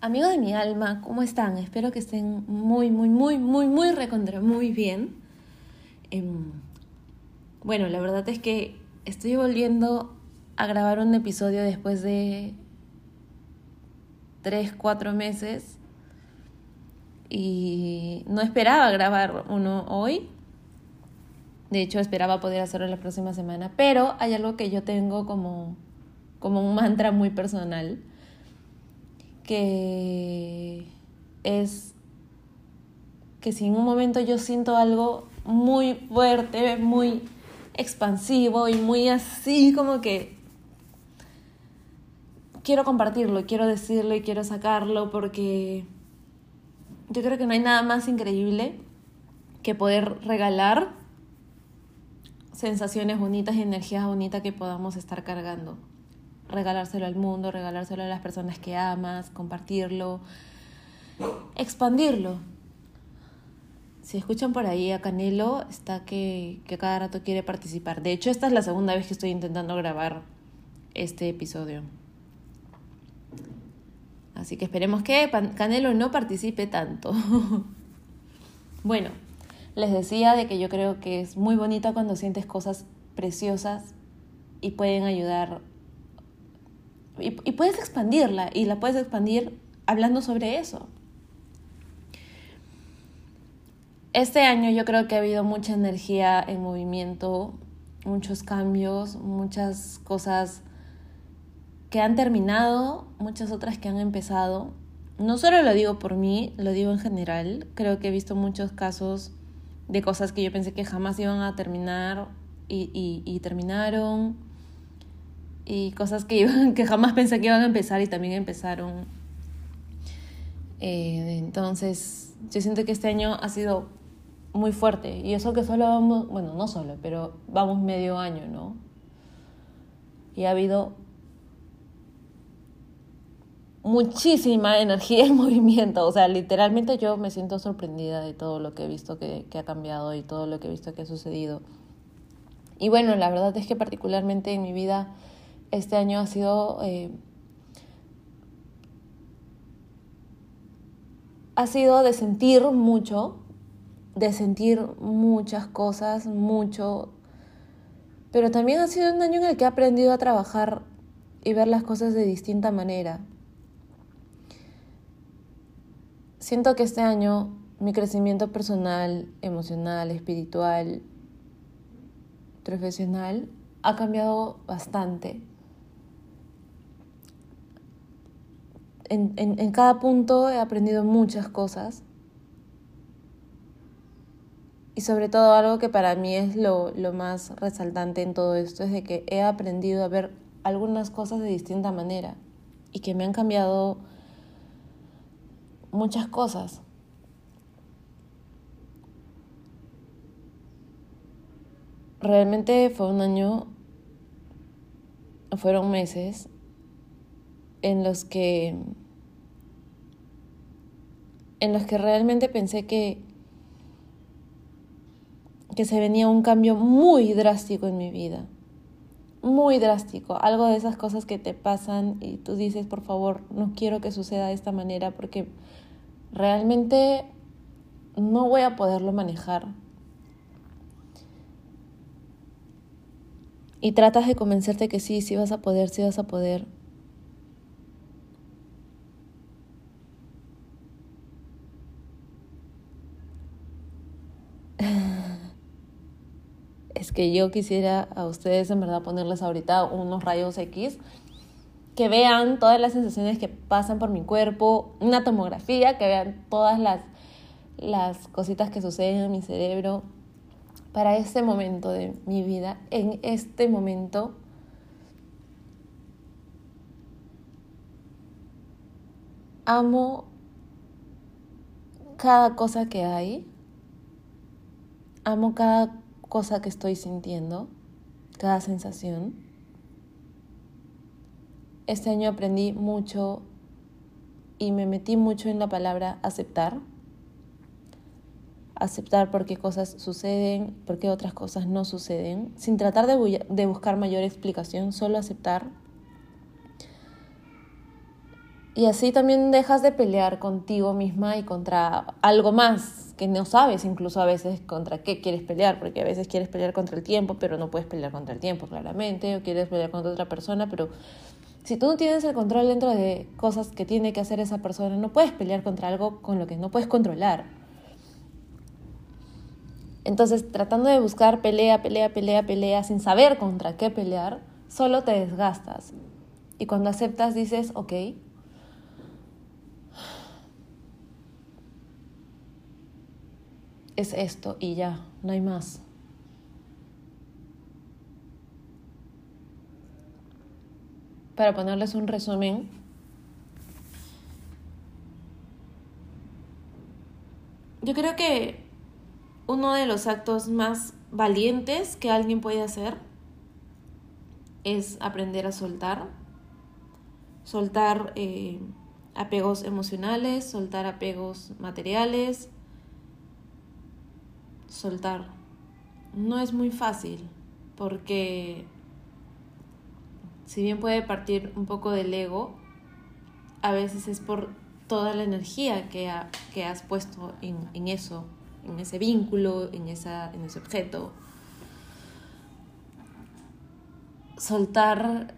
Amigos de mi alma, ¿cómo están? Espero que estén muy, muy, muy, muy, muy recontra, muy bien. Em, bueno, la verdad es que estoy volviendo a grabar un episodio después de tres, cuatro meses y no esperaba grabar uno hoy. De hecho, esperaba poder hacerlo la próxima semana, pero hay algo que yo tengo como, como un mantra muy personal que es que si en un momento yo siento algo muy fuerte, muy expansivo y muy así como que quiero compartirlo, quiero decirlo y quiero sacarlo porque yo creo que no hay nada más increíble que poder regalar sensaciones bonitas y energías bonitas que podamos estar cargando regalárselo al mundo, regalárselo a las personas que amas, compartirlo, expandirlo. Si escuchan por ahí a Canelo, está que, que cada rato quiere participar. De hecho, esta es la segunda vez que estoy intentando grabar este episodio. Así que esperemos que Canelo no participe tanto. bueno, les decía de que yo creo que es muy bonito cuando sientes cosas preciosas y pueden ayudar y, puedes expandirla y la puedes expandir hablando sobre eso. Este año yo creo que ha habido mucha energía en movimiento, muchos cambios, muchas cosas que han terminado, muchas otras que han empezado. No solo lo digo por mí, lo digo en general. Creo que he visto muchos casos de cosas que yo pensé que jamás iban a terminar y, terminaron y cosas que, iban, que jamás pensé que iban a empezar y también empezaron. Eh, entonces, yo siento que este año ha sido muy fuerte y eso que solo vamos, bueno, no solo, pero vamos medio año, ¿no? Y ha habido muchísima energía en movimiento, o sea, literalmente yo me siento sorprendida de todo lo que he visto que, que ha cambiado y todo lo que he visto que ha sucedido. Y bueno, la verdad es que particularmente en mi vida este año ha sido... Eh, ha sido de sentir mucho, de sentir muchas cosas, mucho, pero también ha sido un año en el que he aprendido a trabajar y ver las cosas de distinta manera. Siento que este año mi crecimiento personal, emocional, espiritual, profesional ha cambiado bastante. En, cada punto he aprendido muchas cosas. Y sobre todo algo que para mí es lo, lo más resaltante en todo esto es de que he aprendido a ver algunas cosas de distinta manera y que me han cambiado muchas cosas. Realmente fue un año, fueron meses en los que en los que realmente pensé que que se venía un cambio muy drástico en mi vida. Muy drástico, algo de esas cosas que te pasan y tú dices, por favor, no quiero que suceda de esta manera porque realmente no voy a poderlo manejar. Y tratas de convencerte que sí, sí vas a poder, sí vas a poder. Que yo quisiera a ustedes en verdad ponerles ahorita unos rayos X que vean todas las sensaciones que pasan por mi cuerpo, una tomografía, que vean todas las, las cositas que suceden en mi cerebro para este momento de mi vida, en este momento. Amo cada cosa que hay Amo cada cosa que estoy sintiendo, cada sensación. Este año aprendí mucho y me metí mucho en la palabra aceptar. Aceptar por qué cosas suceden, por qué otras cosas no suceden, sin tratar de, de buscar mayor explicación, solo aceptar. Y así también dejas de pelear contigo misma y contra algo más que no sabes incluso a veces contra qué quieres pelear, porque a veces quieres pelear contra el tiempo, pero no puedes pelear contra el tiempo, claramente, o quieres pelear contra otra persona, pero si tú no tienes el control dentro de cosas que tiene que hacer esa persona, no puedes pelear contra algo con lo que no puedes controlar. Entonces, tratando de buscar pelea, pelea, pelea, pelea, sin saber contra qué pelear, solo te desgastas. Y cuando aceptas dices, ok, es esto y ya, no hay más. Para ponerles un resumen, yo creo que uno de los actos más valientes que alguien puede hacer es aprender a soltar, soltar eh, apegos emocionales, soltar apegos materiales, soltar. No es muy fácil porque si bien puede partir un poco del ego, a veces es por toda la energía que, que has puesto en, en, eso, en ese vínculo, en, esa, en ese objeto. Soltar,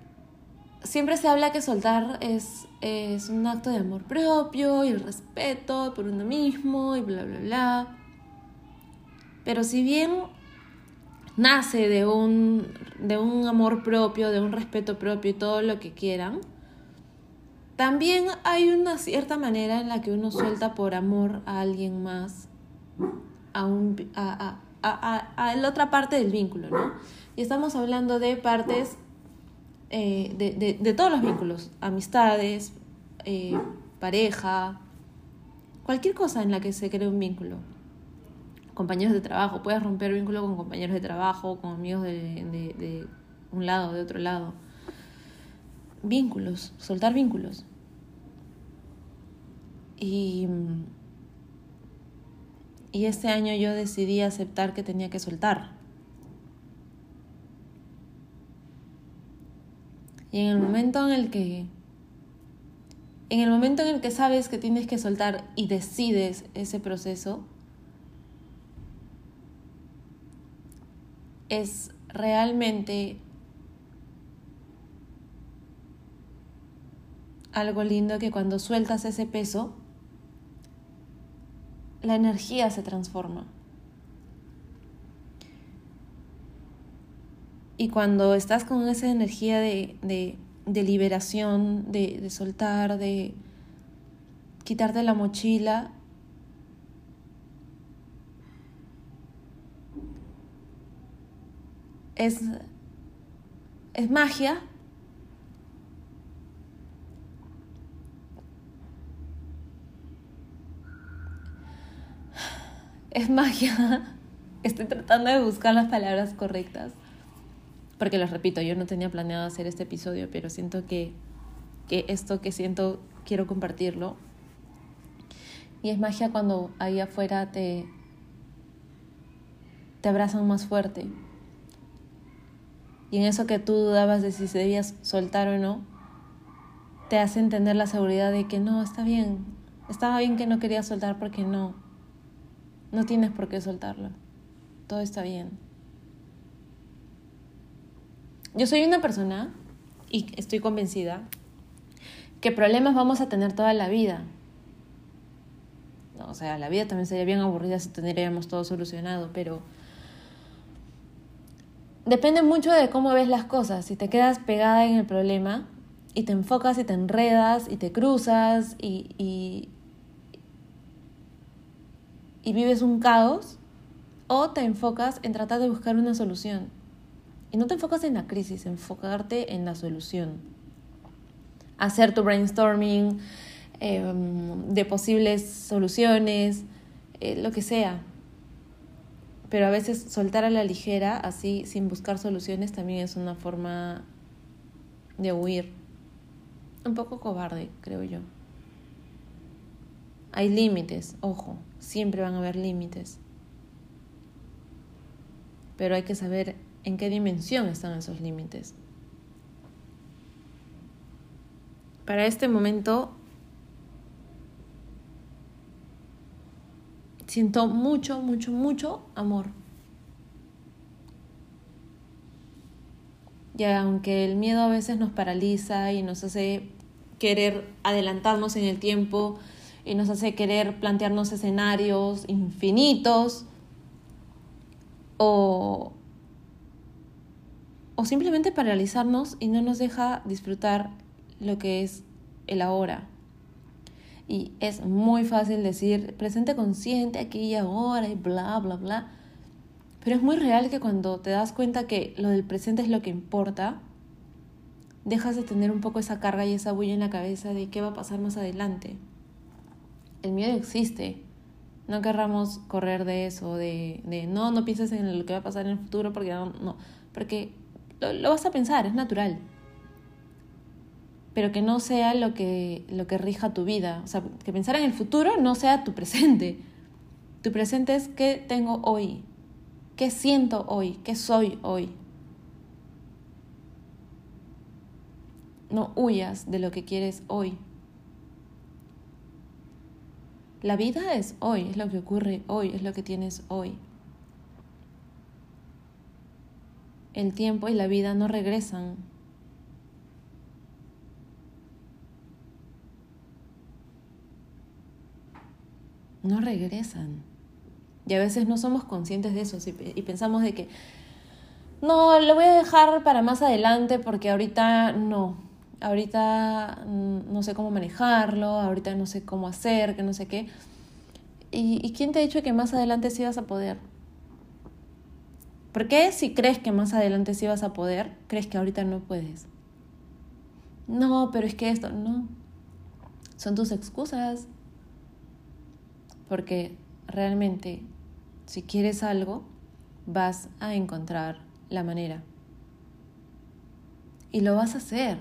siempre se habla que soltar es, es un acto de amor propio y respeto por uno mismo y bla, bla, bla. Pero si bien nace de un, de un amor propio, de un respeto propio y todo lo que quieran, también hay una cierta manera en la que uno suelta por amor a alguien más, a, un, a, a, a, la otra parte del vínculo, ¿no? Y estamos hablando de partes eh, de, de, de, todos los vínculos, amistades, eh, pareja, cualquier cosa en la que se cree un vínculo compañeros de trabajo, puedes romper vínculo con compañeros de trabajo, con amigos de, de, un lado, de otro lado. Vínculos, soltar vínculos. Y, y este año yo decidí aceptar que tenía que soltar. Y en el momento en el que en el momento en el que sabes que tienes que soltar y decides ese proceso, es realmente algo lindo que cuando sueltas ese peso, la energía se transforma. Y cuando estás con esa energía de, de, liberación, de, de soltar, de quitarte la mochila, es, es magia. Es magia. Estoy tratando de buscar las palabras correctas. Porque les repito, yo no tenía planeado hacer este episodio, pero siento que, que esto que siento quiero compartirlo. Y es magia cuando ahí afuera te, te abrazan más fuerte y en eso que tú dudabas de si se debías soltar o no, te hace entender la seguridad de que no, está bien, estaba bien que no querías soltar porque no, no tienes por qué soltarlo, todo está bien. Yo soy una persona, y estoy convencida, que problemas vamos a tener toda la vida. o sea, la vida también sería bien aburrida si tendríamos todo solucionado, pero depende mucho de cómo ves las cosas. Si te quedas pegada en el problema y te enfocas y te enredas y te cruzas y, y, y vives un caos, o te enfocas en tratar de buscar una solución. Y no te enfocas en la crisis, enfocarte en la solución. Hacer tu brainstorming em, de posibles soluciones, eh, lo que sea pero a veces soltar a la ligera, así sin buscar soluciones, también es una forma de huir. Un poco cobarde, creo yo. Hay límites, ojo, siempre van a haber límites. Pero hay que saber en qué dimensión están esos límites. Para este momento Siento mucho, mucho, mucho amor. Y aunque el miedo a veces nos paraliza y nos hace querer adelantarnos en el tiempo y nos hace querer plantearnos escenarios infinitos o, o simplemente paralizarnos y no nos deja disfrutar lo que es el ahora. Y es muy fácil decir presente consciente aquí y ahora y bla, bla, bla. Pero es muy real que cuando te das cuenta que lo del presente es lo que importa, dejas de tener un poco esa carga y esa bulla en la cabeza de qué va a pasar más adelante. El miedo existe. No querramos correr de eso, de, de no, no pienses en lo que va a pasar en el futuro porque no, no porque lo, vas a pensar, es natural. Pero que no sea lo que, lo que rija tu vida. O sea, que pensar en el futuro no sea tu presente. Tu presente es qué tengo hoy, qué siento hoy, qué soy hoy. No huyas de lo que quieres hoy. La vida es hoy, es lo que ocurre hoy, es lo que tienes hoy. El tiempo y la vida no regresan. No regresan. Y a veces no somos conscientes de eso y pensamos de que, no, lo voy a dejar para más adelante porque ahorita no ahorita no sé cómo manejarlo, ahorita no sé cómo hacer, que no sé qué. ¿Y, quién te ha dicho que más adelante sí vas a poder? ¿Por qué si crees que más adelante sí vas a poder, crees que ahorita no puedes? No, pero es que esto, no. Son tus excusas. Porque realmente, si quieres algo, vas a encontrar la manera. Y lo vas a hacer.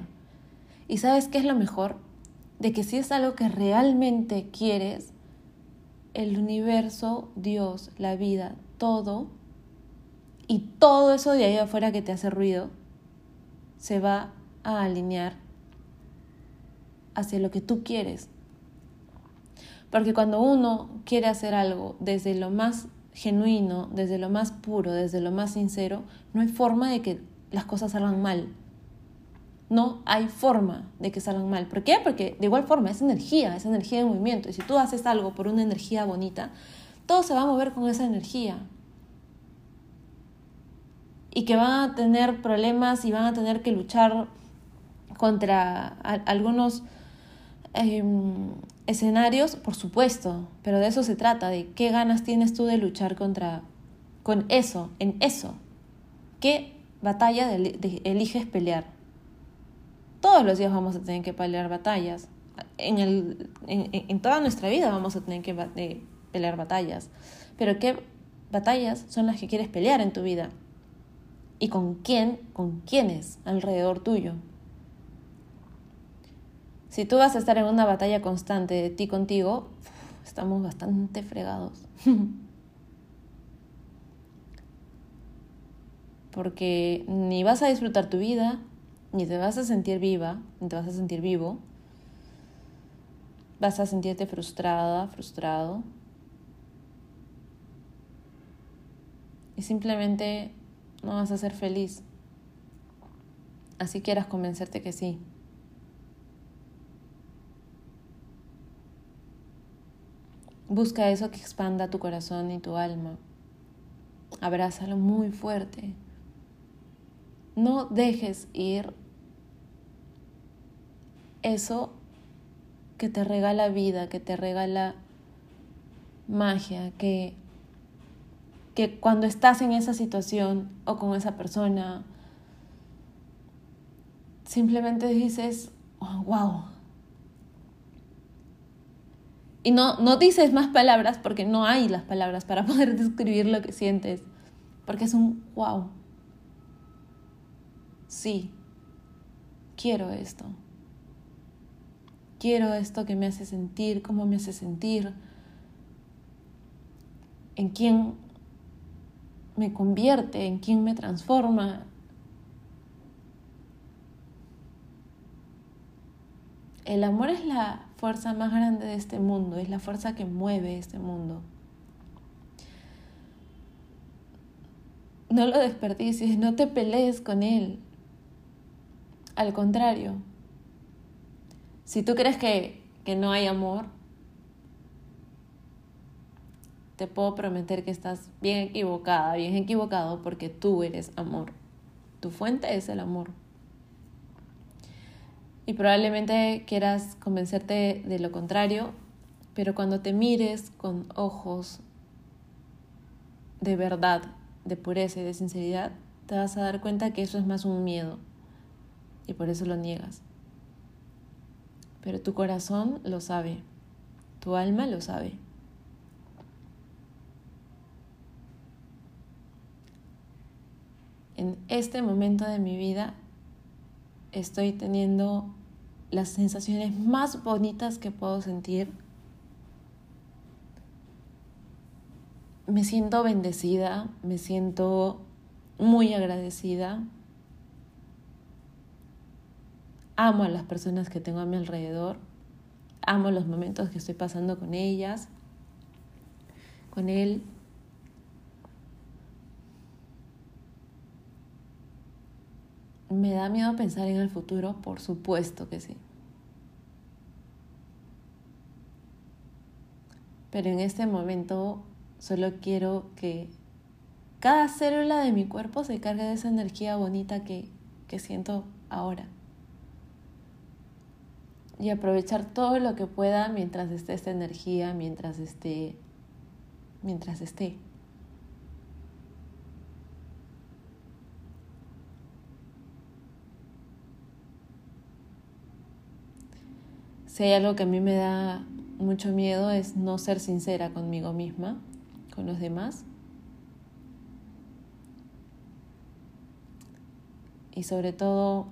¿Y sabes qué es lo mejor? De que si es algo que realmente quieres, el universo, Dios, la vida, todo, y todo eso de ahí afuera que te hace ruido, se va a alinear hacia lo que tú quieres. Porque cuando uno quiere hacer algo desde lo más genuino, desde lo más puro, desde lo más sincero, no hay forma de que las cosas salgan mal no hay forma de que salgan mal. ¿Por qué? Porque de igual forma es energía, es energía de movimiento. Y si tú haces algo por una energía bonita, todo se va a mover con esa energía. Y que van a tener problemas y van a tener que luchar contra algunos em, escenarios, por supuesto, pero de eso se trata, de qué ganas tienes tú de luchar contra, con eso, en eso. ¿Qué batalla eliges pelear? Todos los días vamos a tener que pelear batallas. En, el, en, toda nuestra vida vamos a tener que eh, pelear batallas. Pero ¿qué batallas son las que quieres pelear en tu vida? ¿Y con quién, con quiénes alrededor tuyo? Si tú vas a estar en una batalla constante de ti contigo, estamos bastante fregados. Porque ni vas a disfrutar tu vida, ni te vas a sentir viva, ni te vas a sentir vivo. Vas a sentirte frustrada, frustrado. Y simplemente no vas a ser feliz. Así quieras convencerte que sí. Busca eso que expanda tu corazón y tu alma. Abrázalo muy fuerte. No dejes ir eso que te regala vida, que te regala magia, que, que cuando estás en esa situación o con esa persona, simplemente dices, oh, wow. Y no, no dices más palabras porque no hay las palabras para poder describir lo que sientes, porque es un wow sí, quiero esto. Quiero esto que me hace sentir, cómo me hace sentir, en quién me convierte, en quién me transforma. el amor es la fuerza más grande de este mundo, es la fuerza que mueve este mundo. No lo desperdicies, no te pelees con él. Al contrario, si tú crees que, que no hay amor, te puedo prometer que estás bien equivocada, bien equivocado porque tú eres amor. Tu fuente es el amor. Y probablemente quieras convencerte de lo contrario, pero cuando te mires con ojos de verdad, de pureza y de sinceridad, te vas a dar cuenta que eso es más un miedo y por eso lo niegas. Pero tu corazón lo sabe, tu alma lo sabe. En este momento de mi vida estoy teniendo las sensaciones más bonitas que puedo sentir me siento bendecida, me siento muy agradecida. Amo a las personas que tengo a mi alrededor. Amo los momentos que estoy pasando con ellas, con él. ¿Me da miedo pensar en el futuro? Por supuesto que sí. Pero en este momento Solo quiero que cada célula de mi cuerpo se cargue de esa energía bonita que, que siento ahora. Y aprovechar todo lo que pueda mientras esté esta energía, mientras esté, mientras esté. Si hay algo que a mí me da mucho miedo es no ser sincera conmigo misma con los demás. Y sobre todo,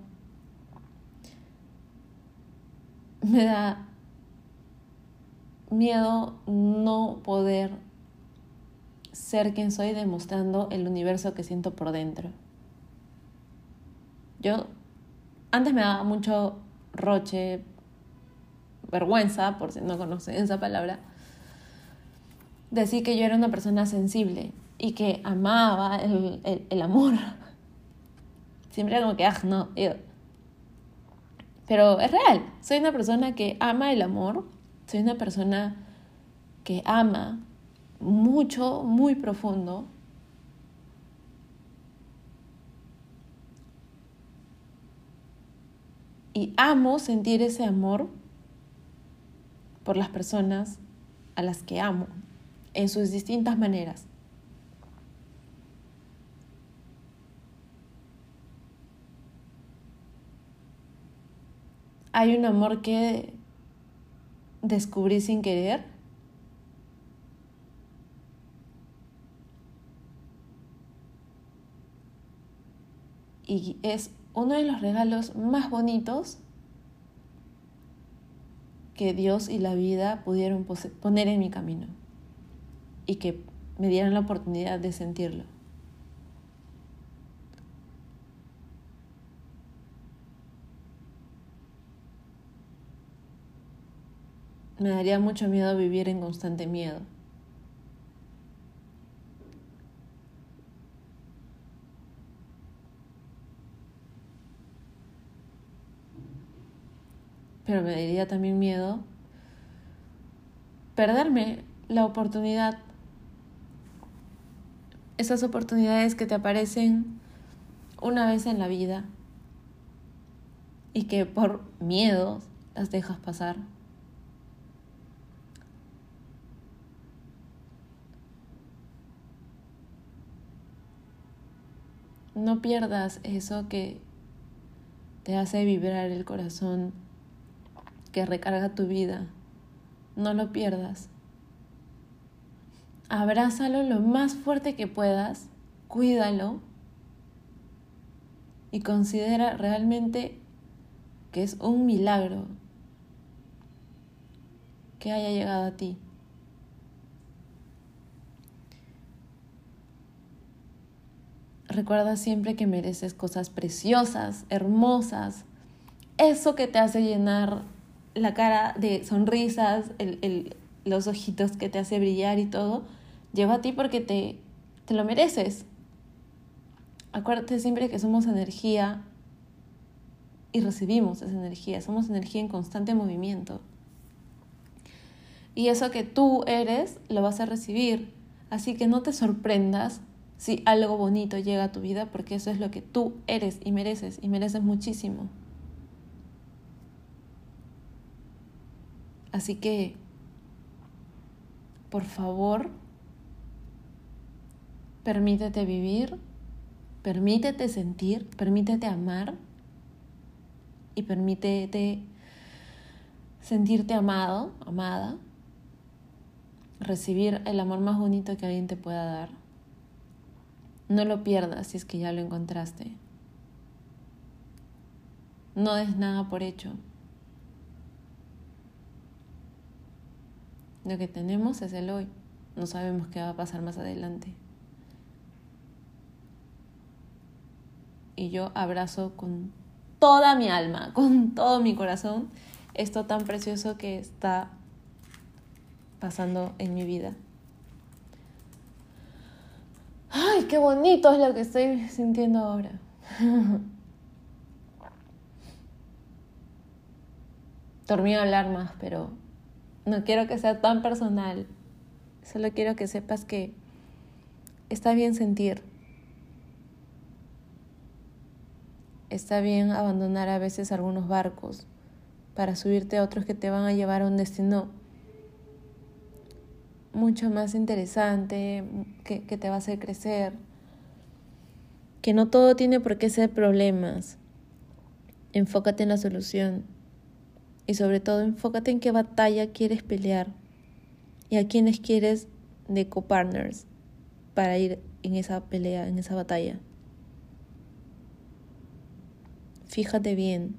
me da miedo no poder ser quien soy demostrando el universo que siento por dentro. Yo antes me daba mucho roche, vergüenza, por si no conocen esa palabra, decir que yo era una persona sensible y que amaba el, el, amor. Siempre era como que, ah, no, Pero es real, soy una persona que ama el amor, soy una persona que ama mucho, muy profundo. Y amo sentir ese amor por las personas a las que amo en sus distintas maneras. Hay un amor que descubrí sin querer. Y es uno de los regalos más bonitos que Dios y la vida pudieron poner en mi camino y que me dieran la oportunidad de sentirlo. Me daría mucho miedo vivir en constante miedo. Pero me daría también miedo perderme la oportunidad esas oportunidades que te aparecen una vez en la vida y que por miedo las dejas pasar. No pierdas eso que te hace vibrar el corazón, que recarga tu vida. No lo pierdas abrázalo lo más fuerte que puedas, cuídalo y considera realmente que es un milagro que haya llegado a ti. Recuerda siempre que mereces cosas preciosas, hermosas, eso que te hace llenar la cara de sonrisas, los ojitos que te hace brillar y todo, Llevo a ti porque te, te lo mereces. Acuérdate siempre que somos energía y recibimos esa energía. Somos energía en constante movimiento. Y eso que tú eres lo vas a recibir. Así que no te sorprendas si algo bonito llega a tu vida porque eso es lo que tú eres y mereces y mereces muchísimo. Así que, por favor, permítete vivir, permítete sentir, permítete amar y permítete sentirte amado, amada, recibir el amor más bonito que alguien te pueda dar. No lo pierdas si es que ya lo encontraste. No des nada por hecho. Lo que tenemos es el hoy. No sabemos qué va a pasar más adelante. Y yo abrazo con toda mi alma, con todo mi corazón, esto tan precioso que está pasando en mi vida. Ay, qué bonito es lo que estoy sintiendo ahora. Dormí a hablar más, pero no quiero que sea tan personal. Solo quiero que sepas que está bien sentir. Está bien abandonar a veces algunos barcos para subirte a otros que te van a llevar a un destino mucho más interesante, que, que, te va a hacer crecer, que no todo tiene por qué ser problemas. Enfócate en la solución. Y sobre todo, enfócate en qué batalla quieres pelear y a quiénes quieres de copartners para ir en esa pelea, en esa batalla. Fíjate bien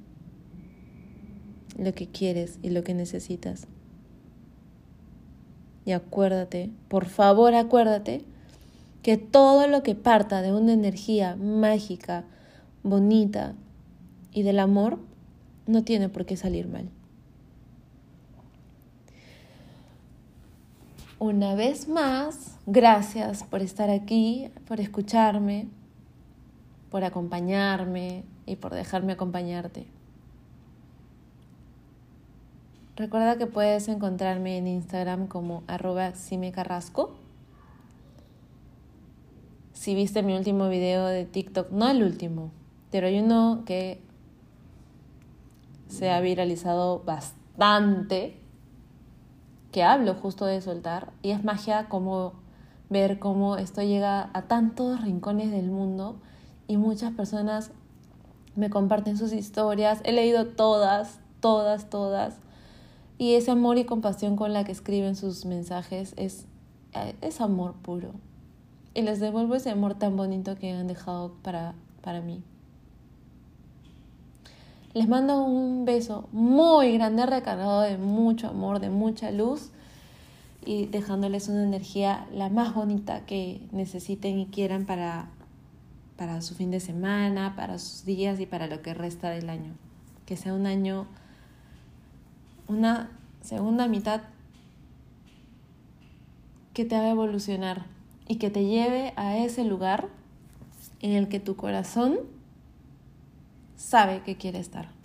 lo que quieres y lo que necesitas. Y acuérdate, por favor acuérdate, que todo lo que parta de una energía mágica, bonita y del amor, no tiene por qué salir mal. Una vez más, gracias por estar aquí, por escucharme, por acompañarme y por dejarme acompañarte. Recuerda que puedes encontrarme en Instagram como arroba Carrasco. Si viste mi último video de TikTok, no el último, pero hay uno que se ha viralizado bastante que hablo justo de soltar y es magia como ver cómo esto llega a tantos rincones del mundo y muchas personas me comparten sus historias. He leído todas, todas, todas. Y ese amor y compasión con la que escriben sus mensajes es, es amor puro. Y les devuelvo ese amor tan bonito que han dejado para, para mí. Les mando un beso muy grande, recargado de mucho amor, de mucha luz y dejándoles una energía la más bonita que necesiten y quieran para, para su fin de semana, para sus días y para lo que resta del año. Que sea un año, una segunda mitad que te haga evolucionar y que te lleve a ese lugar en el que tu corazón sabe que quiere estar.